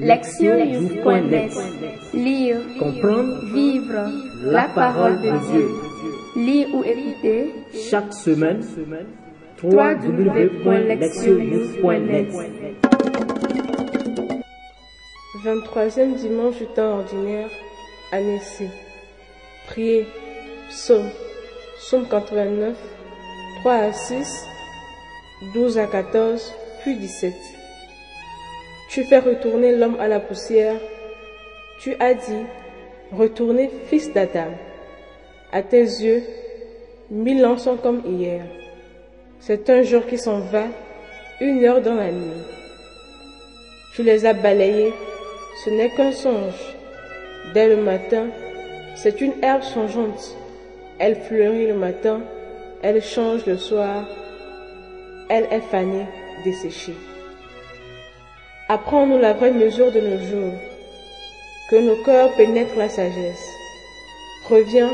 Lectionnews.net Lire, Comprendre, vivre la parole de Dieu. Lire ou écouter chaque semaine, www.lectionnews.net 23e dimanche du temps ordinaire, année C. Priez, psaume, psaume 89, 3 à 6, 12 à 14, puis 17. Tu fais retourner l'homme à la poussière. Tu as dit, retournez fils d'Adam. À tes yeux, mille ans sont comme hier. C'est un jour qui s'en va, une heure dans la nuit. Tu les as balayés, ce n'est qu'un songe. Dès le matin, c'est une herbe changeante. Elle fleurit le matin, elle change le soir, elle est fanée, desséchée. Apprends-nous la vraie mesure de nos jours, que nos cœurs pénètrent la sagesse. Reviens,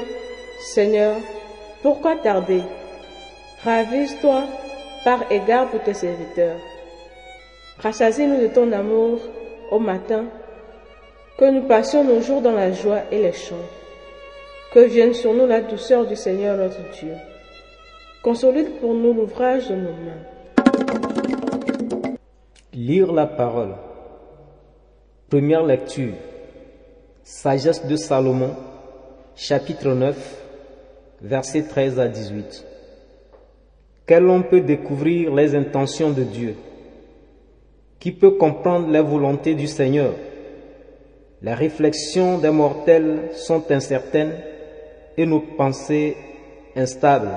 Seigneur, pourquoi tarder? Ravise-toi par égard pour tes serviteurs. Rassasie-nous de ton amour au matin, que nous passions nos jours dans la joie et les chants. Que vienne sur nous la douceur du Seigneur notre Dieu. Consolide pour nous l'ouvrage de nos mains. Lire la parole. Première lecture. Sagesse de Salomon, chapitre 9, versets 13 à 18. Quel homme peut découvrir les intentions de Dieu? Qui peut comprendre les volontés du Seigneur? Les réflexions des mortels sont incertaines et nos pensées instables,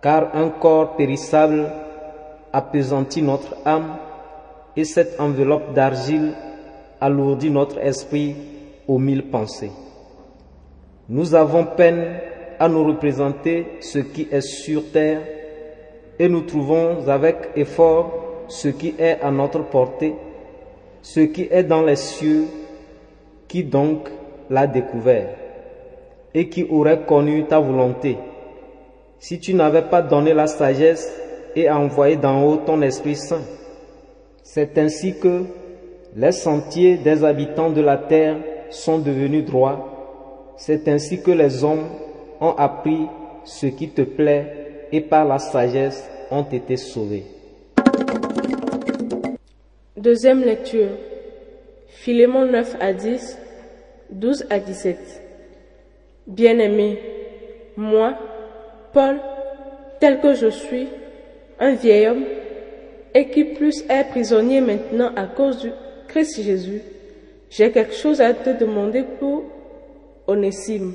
car un corps périssable appesantit notre âme et cette enveloppe d'argile alourdit notre esprit aux mille pensées. Nous avons peine à nous représenter ce qui est sur terre et nous trouvons avec effort ce qui est à notre portée, ce qui est dans les cieux, qui donc l'a découvert et qui aurait connu ta volonté. Si tu n'avais pas donné la sagesse et envoyé d'en haut ton Esprit Saint, c'est ainsi que les sentiers des habitants de la terre sont devenus droits. C'est ainsi que les hommes ont appris ce qui te plaît et par la sagesse ont été sauvés. Deuxième lecture. Philémon 9 à 10, 12 à 17. Bien-aimé, moi, Paul, tel que je suis, un vieil homme, et qui plus est prisonnier maintenant à cause du Christ Jésus, j'ai quelque chose à te demander pour Onésime.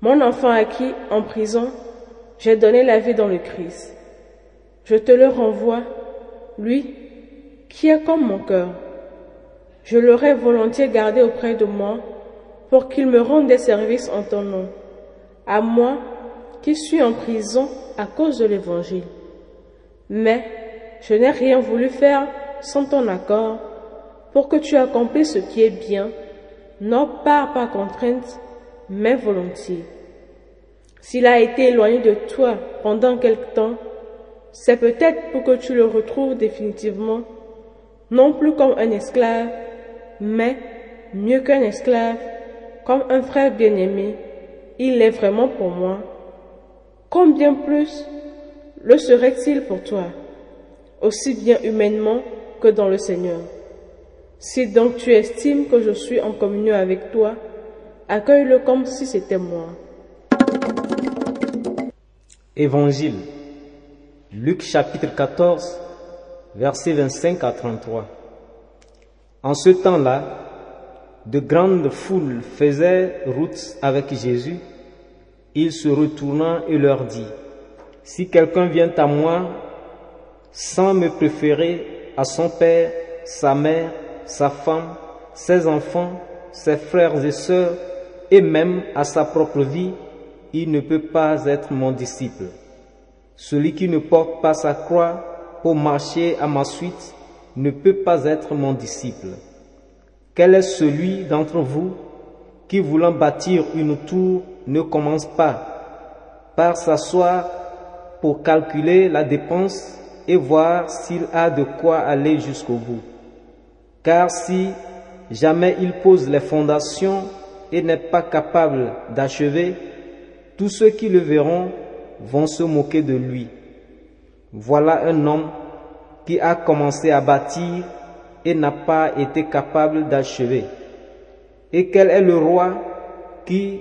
Mon enfant à qui, en prison, j'ai donné la vie dans le Christ. Je te le renvoie, lui, qui est comme mon cœur. Je l'aurais volontiers gardé auprès de moi pour qu'il me rende des services en ton nom, à moi qui suis en prison à cause de l'Évangile. Mais je n'ai rien voulu faire sans ton accord pour que tu accomplisses ce qui est bien, non pas par contrainte, mais volontiers. S'il a été éloigné de toi pendant quelque temps, c'est peut-être pour que tu le retrouves définitivement, non plus comme un esclave, mais mieux qu'un esclave, comme un frère bien-aimé, il l'est vraiment pour moi. Combien plus le serait-il pour toi, aussi bien humainement que dans le Seigneur Si donc tu estimes que je suis en communion avec toi, accueille-le comme si c'était moi. Évangile. Luc chapitre 14, versets 25 à 33. En ce temps-là, de grandes foules faisaient route avec Jésus. Il se retourna et leur dit, Si quelqu'un vient à moi sans me préférer à son père, sa mère, sa femme, ses enfants, ses frères et sœurs, et même à sa propre vie, il ne peut pas être mon disciple. Celui qui ne porte pas sa croix pour marcher à ma suite ne peut pas être mon disciple. Quel est celui d'entre vous qui, voulant bâtir une tour, ne commence pas par s'asseoir pour calculer la dépense et voir s'il a de quoi aller jusqu'au bout Car si jamais il pose les fondations et n'est pas capable d'achever, tous ceux qui le verront vont se moquer de lui. Voilà un homme qui a commencé à bâtir et n'a pas été capable d'achever. Et quel est le roi qui,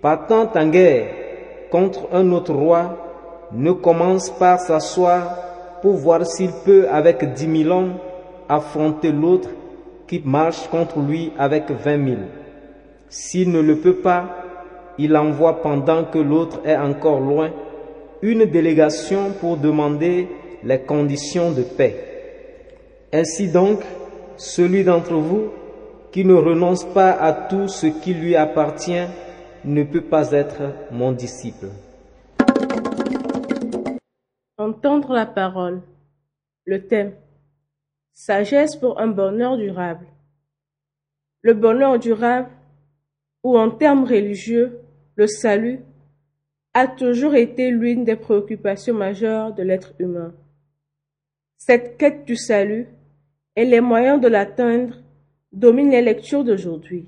partant en guerre contre un autre roi, ne commence par s'asseoir pour voir s'il peut, avec dix mille hommes, affronter l'autre qui marche contre lui avec vingt mille. S'il ne le peut pas, il envoie pendant que l'autre est encore loin une délégation pour demander les conditions de paix. Ainsi donc, celui d'entre vous qui ne renonce pas à tout ce qui lui appartient ne peut pas être mon disciple. Entendre la parole. Le thème. Sagesse pour un bonheur durable. Le bonheur durable, ou en termes religieux, le salut, a toujours été l'une des préoccupations majeures de l'être humain. Cette quête du salut et les moyens de l'atteindre dominent les lectures d'aujourd'hui.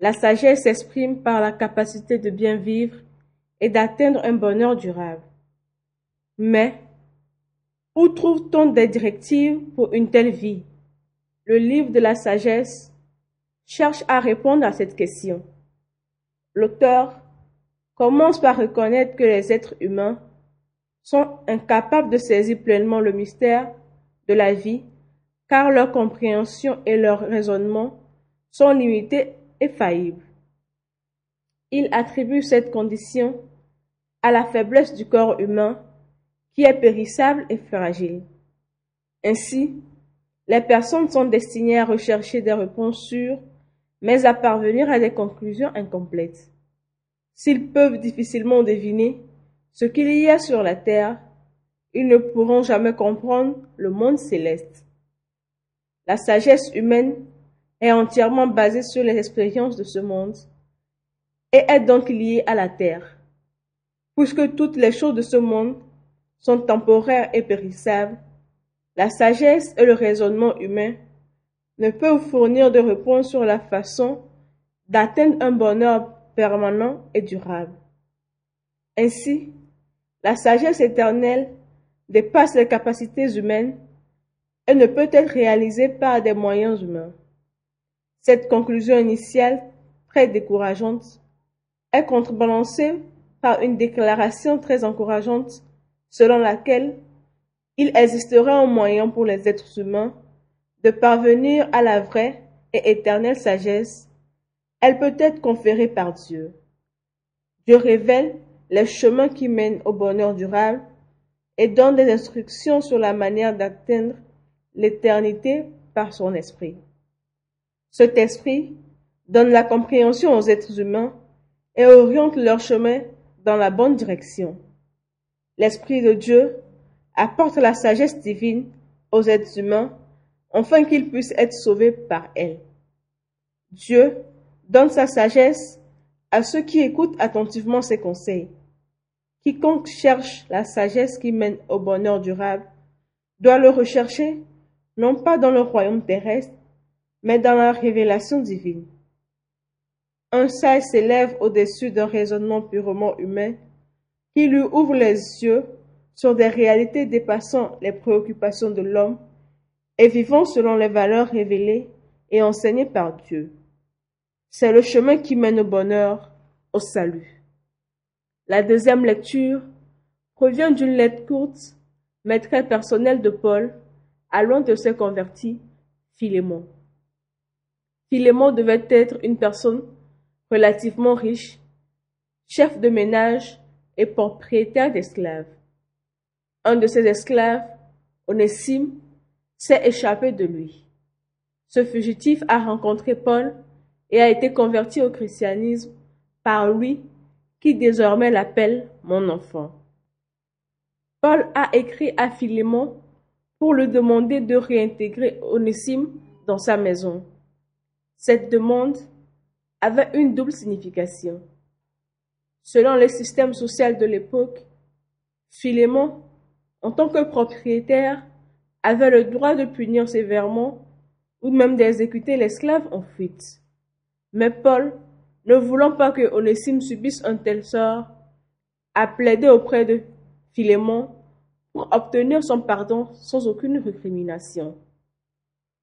La sagesse s'exprime par la capacité de bien vivre et d'atteindre un bonheur durable. Mais, où trouve-t-on des directives pour une telle vie? Le livre de la sagesse cherche à répondre à cette question. L'auteur commence par reconnaître que les êtres humains sont incapables de saisir pleinement le mystère de la vie car leur compréhension et leur raisonnement sont limités et faillibles. Il attribue cette condition à la faiblesse du corps humain qui est périssable et fragile. Ainsi, les personnes sont destinées à rechercher des réponses sûres, mais à parvenir à des conclusions incomplètes. S'ils peuvent difficilement deviner ce qu'il y a sur la terre, ils ne pourront jamais comprendre le monde céleste. La sagesse humaine est entièrement basée sur les expériences de ce monde et est donc liée à la terre, puisque toutes les choses de ce monde sont temporaires et périssables, la sagesse et le raisonnement humain ne peuvent fournir de réponses sur la façon d'atteindre un bonheur permanent et durable. Ainsi, la sagesse éternelle dépasse les capacités humaines et ne peut être réalisée par des moyens humains. Cette conclusion initiale, très décourageante, est contrebalancée par une déclaration très encourageante selon laquelle il existerait un moyen pour les êtres humains de parvenir à la vraie et éternelle sagesse. Elle peut être conférée par Dieu. Dieu révèle les chemins qui mènent au bonheur durable et donne des instructions sur la manière d'atteindre l'éternité par son esprit. Cet esprit donne la compréhension aux êtres humains et oriente leur chemin dans la bonne direction. L'Esprit de Dieu apporte la sagesse divine aux êtres humains afin qu'ils puissent être sauvés par elle. Dieu donne sa sagesse à ceux qui écoutent attentivement ses conseils. Quiconque cherche la sagesse qui mène au bonheur durable doit le rechercher non pas dans le royaume terrestre, mais dans la révélation divine. Un sage s'élève au-dessus d'un raisonnement purement humain qui lui ouvre les yeux sur des réalités dépassant les préoccupations de l'homme et vivant selon les valeurs révélées et enseignées par Dieu. C'est le chemin qui mène au bonheur, au salut. La deuxième lecture provient d'une lettre courte, mais très personnelle de Paul, à l'un de ses convertis, Philémon. Philémon devait être une personne relativement riche, chef de ménage et propriétaire d'esclaves. Un de ses esclaves, Onésime, s'est échappé de lui. Ce fugitif a rencontré Paul et a été converti au christianisme par lui qui désormais l'appelle mon enfant. Paul a écrit à Philémon pour lui demander de réintégrer Onésime dans sa maison. Cette demande avait une double signification. Selon le système social de l'époque, Philémon, en tant que propriétaire, avait le droit de punir sévèrement ou même d'exécuter l'esclave en fuite. Mais Paul, ne voulant pas que Onésime subisse un tel sort, a plaidé auprès de Philémon pour obtenir son pardon sans aucune récrimination.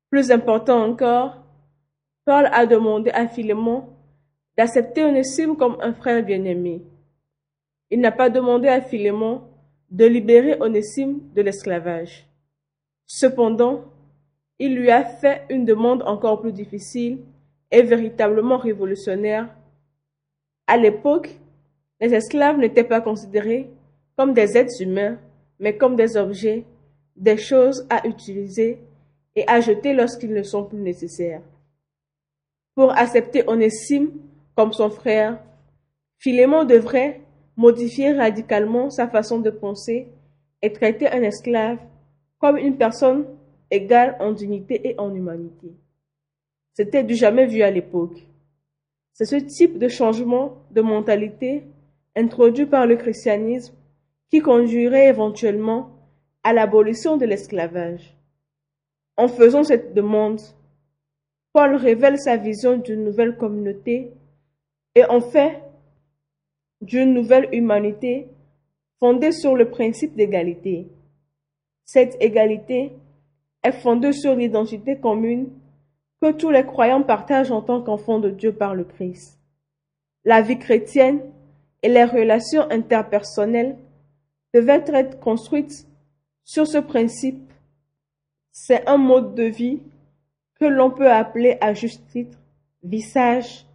Plus important encore, Paul a demandé à Philémon d'accepter Onésime comme un frère bien-aimé. Il n'a pas demandé à Philémon de libérer Onésime de l'esclavage. Cependant, il lui a fait une demande encore plus difficile et véritablement révolutionnaire. À l'époque, les esclaves n'étaient pas considérés comme des êtres humains, mais comme des objets, des choses à utiliser et à jeter lorsqu'ils ne sont plus nécessaires. Pour accepter Onésime comme son frère, Philémon devrait modifier radicalement sa façon de penser et traiter un esclave comme une personne égale en dignité et en humanité. C'était du jamais vu à l'époque. C'est ce type de changement de mentalité introduit par le christianisme qui conduirait éventuellement à l'abolition de l'esclavage. En faisant cette demande, Paul révèle sa vision d'une nouvelle communauté et en fait d'une nouvelle humanité fondée sur le principe d'égalité. Cette égalité est fondée sur l'identité commune que tous les croyants partagent en tant qu'enfants de Dieu par le Christ. La vie chrétienne et les relations interpersonnelles devaient être construites sur ce principe. C'est un mode de vie que l'on peut appeler à juste titre visage,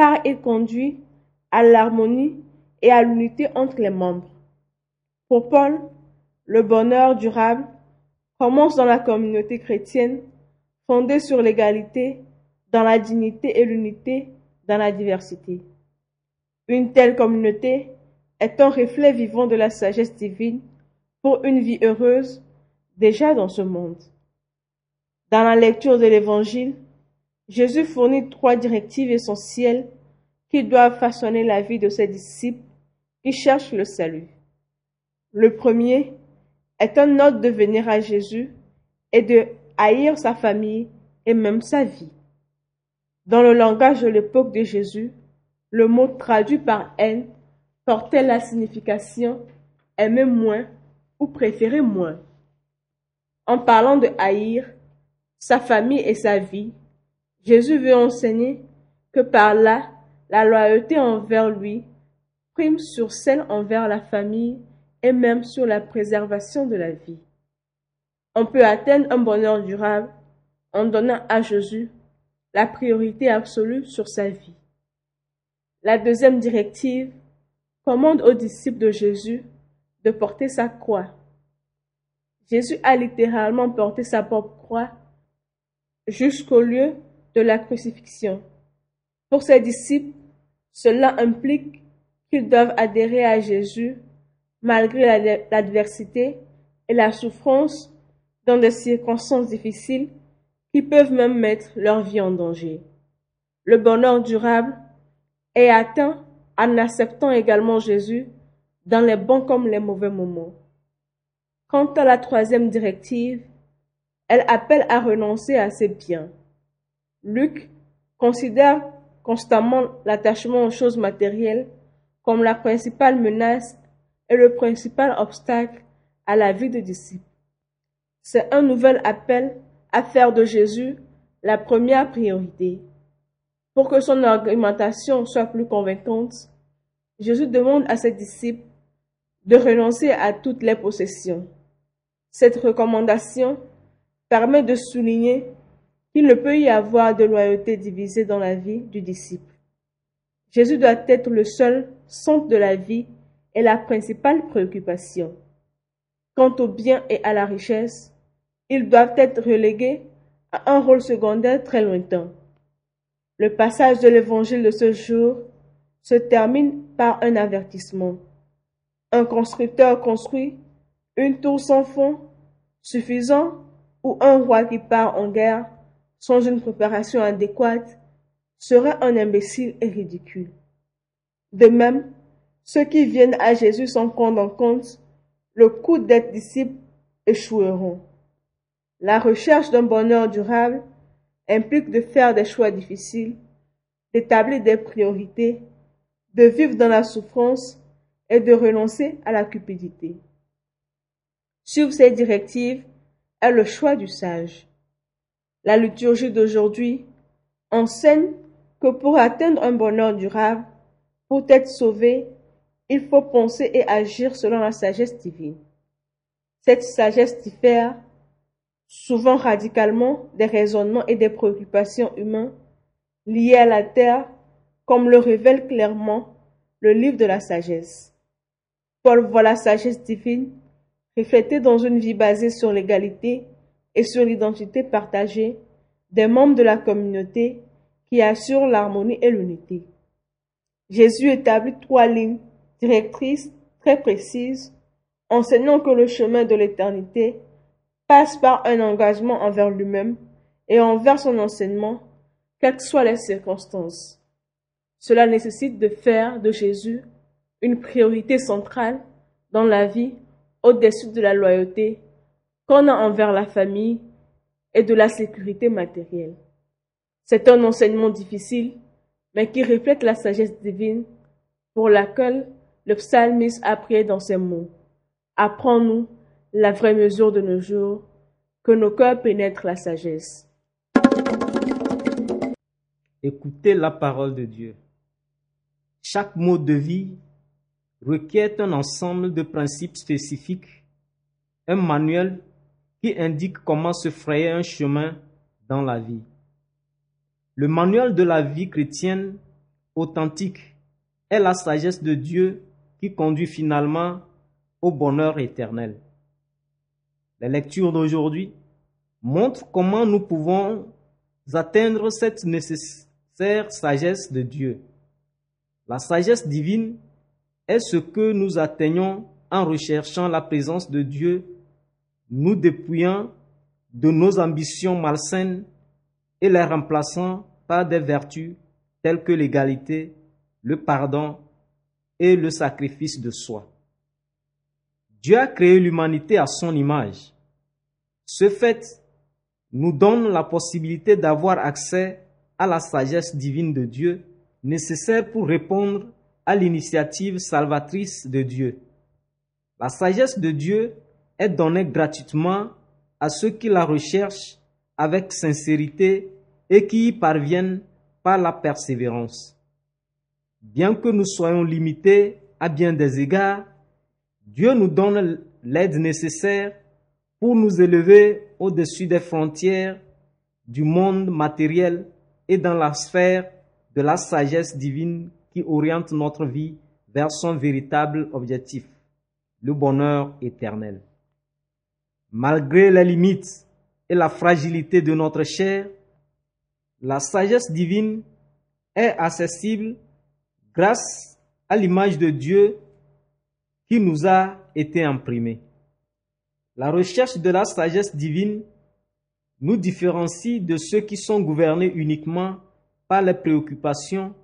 car il conduit à l'harmonie et à l'unité entre les membres. Pour Paul, le bonheur durable commence dans la communauté chrétienne fondée sur l'égalité, dans la dignité et l'unité, dans la diversité. Une telle communauté est un reflet vivant de la sagesse divine pour une vie heureuse déjà dans ce monde. Dans la lecture de l'Évangile, Jésus fournit trois directives essentielles qui doivent façonner la vie de ses disciples qui cherchent le salut. Le premier est un ordre de venir à Jésus et de haïr sa famille et même sa vie. Dans le langage de l'époque de Jésus, le mot traduit par haine portait la signification aimer moins ou préférer moins. En parlant de haïr sa famille et sa vie, Jésus veut enseigner que par là, la loyauté envers lui prime sur celle envers la famille et même sur la préservation de la vie. On peut atteindre un bonheur durable en donnant à Jésus la priorité absolue sur sa vie. La deuxième directive commande aux disciples de Jésus de porter sa croix. Jésus a littéralement porté sa propre croix jusqu'au lieu de la crucifixion. Pour ses disciples, cela implique qu'ils doivent adhérer à Jésus malgré l'adversité et la souffrance dans des circonstances difficiles qui peuvent même mettre leur vie en danger. Le bonheur durable est atteint en acceptant également Jésus dans les bons comme les mauvais moments. Quant à la troisième directive, elle appelle à renoncer à ses biens. Luc considère constamment l'attachement aux choses matérielles comme la principale menace et le principal obstacle à la vie de disciple. C'est un nouvel appel à faire de Jésus la première priorité. Pour que son argumentation soit plus convaincante, Jésus demande à ses disciples de renoncer à toutes les possessions. Cette recommandation permet de souligner qu'il ne peut y avoir de loyauté divisée dans la vie du disciple. Jésus doit être le seul centre de la vie et la principale préoccupation. Quant au bien et à la richesse, ils doivent être relégués à un rôle secondaire très lointain. Le passage de l'évangile de ce jour se termine par un avertissement. Un constructeur construit une tour sans fond suffisant ou un roi qui part en guerre sans une préparation adéquate serait un imbécile et ridicule. De même, ceux qui viennent à Jésus sans prendre en compte le coût d'être disciples échoueront. La recherche d'un bonheur durable implique de faire des choix difficiles, d'établir des priorités, de vivre dans la souffrance et de renoncer à la cupidité. Suivre ces directives est le choix du sage. La liturgie d'aujourd'hui enseigne que pour atteindre un bonheur durable, pour être sauvé, il faut penser et agir selon la sagesse divine. Cette sagesse diffère souvent radicalement des raisonnements et des préoccupations humains liés à la terre, comme le révèle clairement le livre de la sagesse. Paul voit la sagesse divine reflétée dans une vie basée sur l'égalité et sur l'identité partagée des membres de la communauté qui assurent l'harmonie et l'unité. Jésus établit trois lignes directrices très précises, enseignant que le chemin de l'éternité passe par un engagement envers lui-même et envers son enseignement, quelles que soient les circonstances. Cela nécessite de faire de Jésus une priorité centrale dans la vie au-dessus de la loyauté qu'on a envers la famille et de la sécurité matérielle. C'est un enseignement difficile, mais qui reflète la sagesse divine pour laquelle le psalmiste a prié dans ces mots. Apprends-nous la vraie mesure de nos jours, que nos cœurs pénètrent la sagesse. Écoutez la parole de Dieu. Chaque mot de vie requiert un ensemble de principes spécifiques, un manuel qui indique comment se frayer un chemin dans la vie. Le manuel de la vie chrétienne authentique est la sagesse de Dieu qui conduit finalement au bonheur éternel. Les lectures d'aujourd'hui montrent comment nous pouvons atteindre cette nécessaire sagesse de Dieu. La sagesse divine est ce que nous atteignons en recherchant la présence de Dieu, nous dépouillant de nos ambitions malsaines et les remplaçant par des vertus telles que l'égalité, le pardon et le sacrifice de soi. Dieu a créé l'humanité à son image. Ce fait nous donne la possibilité d'avoir accès à la sagesse divine de Dieu nécessaire pour répondre à l'initiative salvatrice de Dieu. La sagesse de Dieu est donnée gratuitement à ceux qui la recherchent avec sincérité et qui y parviennent par la persévérance. Bien que nous soyons limités à bien des égards, Dieu nous donne l'aide nécessaire pour nous élever au-dessus des frontières du monde matériel et dans la sphère de la sagesse divine qui oriente notre vie vers son véritable objectif, le bonheur éternel. Malgré les limites et la fragilité de notre chair, la sagesse divine est accessible grâce à l'image de Dieu qui nous a été imprimée. La recherche de la sagesse divine nous différencie de ceux qui sont gouvernés uniquement par les préoccupations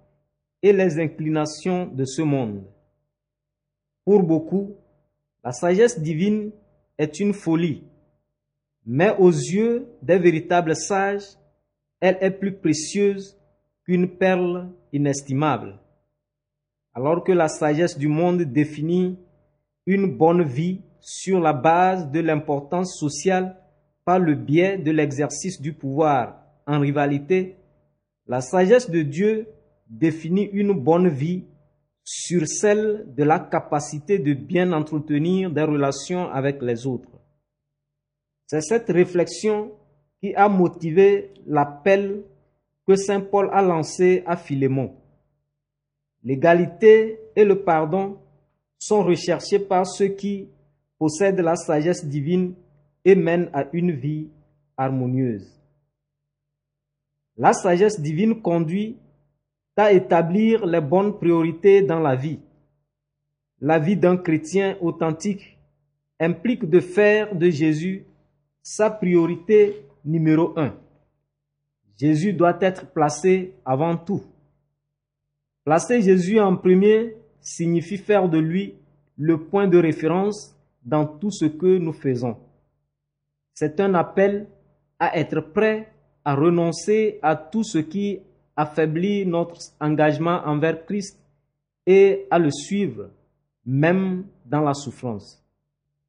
et les inclinations de ce monde. Pour beaucoup, la sagesse divine est une folie, mais aux yeux des véritables sages, elle est plus précieuse qu'une perle inestimable. Alors que la sagesse du monde définit une bonne vie sur la base de l'importance sociale par le biais de l'exercice du pouvoir en rivalité, la sagesse de Dieu définit une bonne vie sur celle de la capacité de bien entretenir des relations avec les autres. C'est cette réflexion qui a motivé l'appel que Saint Paul a lancé à Philémon. L'égalité et le pardon sont recherchés par ceux qui possèdent la sagesse divine et mènent à une vie harmonieuse. La sagesse divine conduit à établir les bonnes priorités dans la vie. La vie d'un chrétien authentique implique de faire de Jésus sa priorité numéro un. Jésus doit être placé avant tout. Placer Jésus en premier signifie faire de lui le point de référence dans tout ce que nous faisons. C'est un appel à être prêt à renoncer à tout ce qui affaiblit notre engagement envers Christ et à le suivre, même dans la souffrance.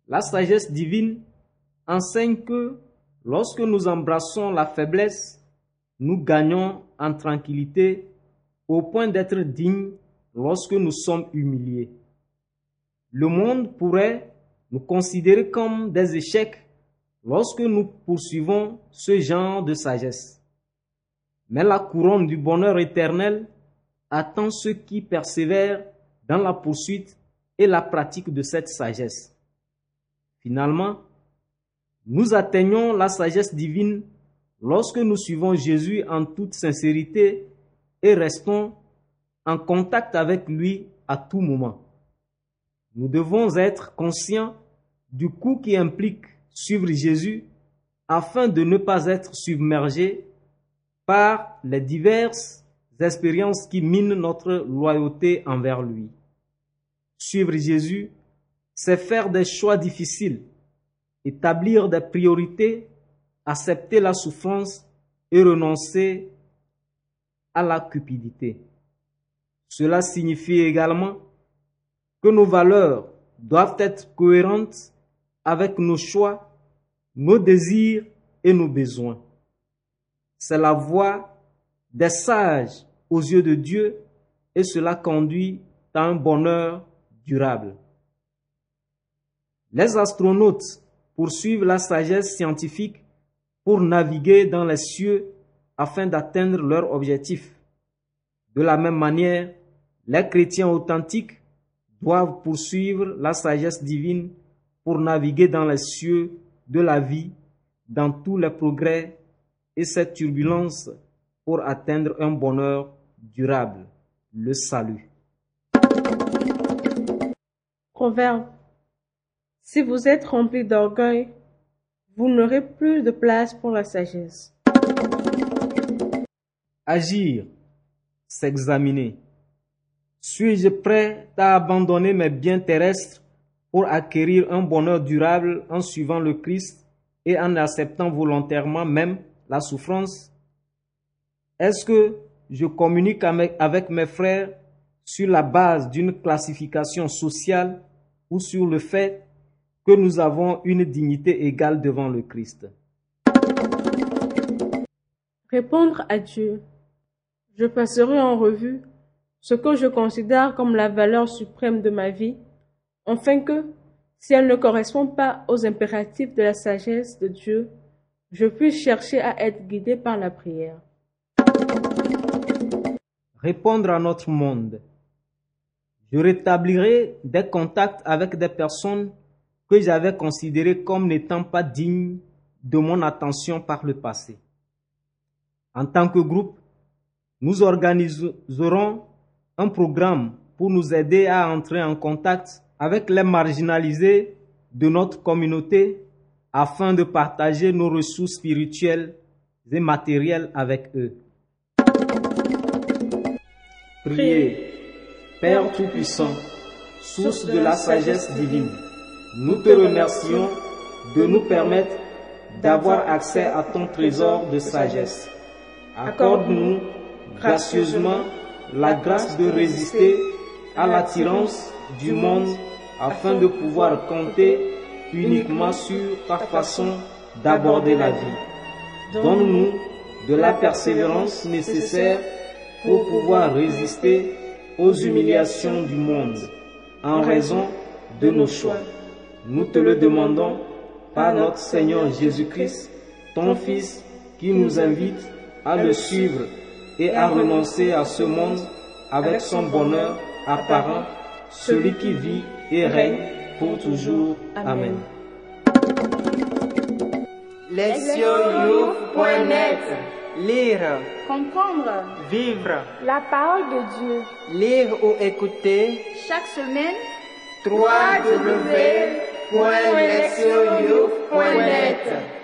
La sagesse divine enseigne que lorsque nous embrassons la faiblesse, nous gagnons en tranquillité au point d'être dignes lorsque nous sommes humiliés. Le monde pourrait nous considérer comme des échecs lorsque nous poursuivons ce genre de sagesse. Mais la couronne du bonheur éternel attend ceux qui persévèrent dans la poursuite et la pratique de cette sagesse. Finalement, nous atteignons la sagesse divine lorsque nous suivons Jésus en toute sincérité et restons en contact avec lui à tout moment. Nous devons être conscients du coût qui implique suivre Jésus afin de ne pas être submergés par les diverses expériences qui minent notre loyauté envers lui. Suivre Jésus, c'est faire des choix difficiles, établir des priorités, accepter la souffrance et renoncer à la cupidité. Cela signifie également que nos valeurs doivent être cohérentes avec nos choix, nos désirs et nos besoins. C'est la voie des sages aux yeux de Dieu et cela conduit à un bonheur durable. Les astronautes poursuivent la sagesse scientifique pour naviguer dans les cieux afin d'atteindre leur objectif. De la même manière, les chrétiens authentiques doivent poursuivre la sagesse divine pour naviguer dans les cieux de la vie, dans tous les progrès et cette turbulence pour atteindre un bonheur durable, le salut. Proverbe. Si vous êtes rempli d'orgueil, vous n'aurez plus de place pour la sagesse. Agir, s'examiner. Suis-je prêt à abandonner mes biens terrestres pour acquérir un bonheur durable en suivant le Christ et en acceptant volontairement même la souffrance Est-ce que je communique avec mes frères sur la base d'une classification sociale ou sur le fait que nous avons une dignité égale devant le Christ? Répondre à Dieu. Je passerai en revue ce que je considère comme la valeur suprême de ma vie, afin que, si elle ne correspond pas aux impératifs de la sagesse de Dieu, je puisse chercher à être guidé par la prière. Répondre à notre monde. Je rétablirai des contacts avec des personnes que j'avais considérées comme n'étant pas dignes de mon attention par le passé. En tant que groupe, nous organiserons un programme pour nous aider à entrer en contact avec les marginalisés de notre communauté afin de partager nos ressources spirituelles et matérielles avec eux. Priez, Père Tout-Puissant, source de la sagesse divine, nous te remercions de nous permettre d'avoir accès à ton trésor de sagesse. Accorde-nous gracieusement la grâce de résister à l'attirance du monde afin de pouvoir compter uniquement sur ta façon d'aborder la vie. Donne-nous de la persévérance nécessaire pour pouvoir résister aux humiliations du monde en raison de nos choix. Nous te le demandons par notre Seigneur Jésus-Christ, ton Fils, qui nous invite à le suivre et à renoncer à ce monde avec son bonheur apparent, celui qui vit et règne pour toujours. Amen. Lire, Comprendre. Vivre, la parole de Dieu. Lire ou écouter. Chaque semaine. www.lesionouf.net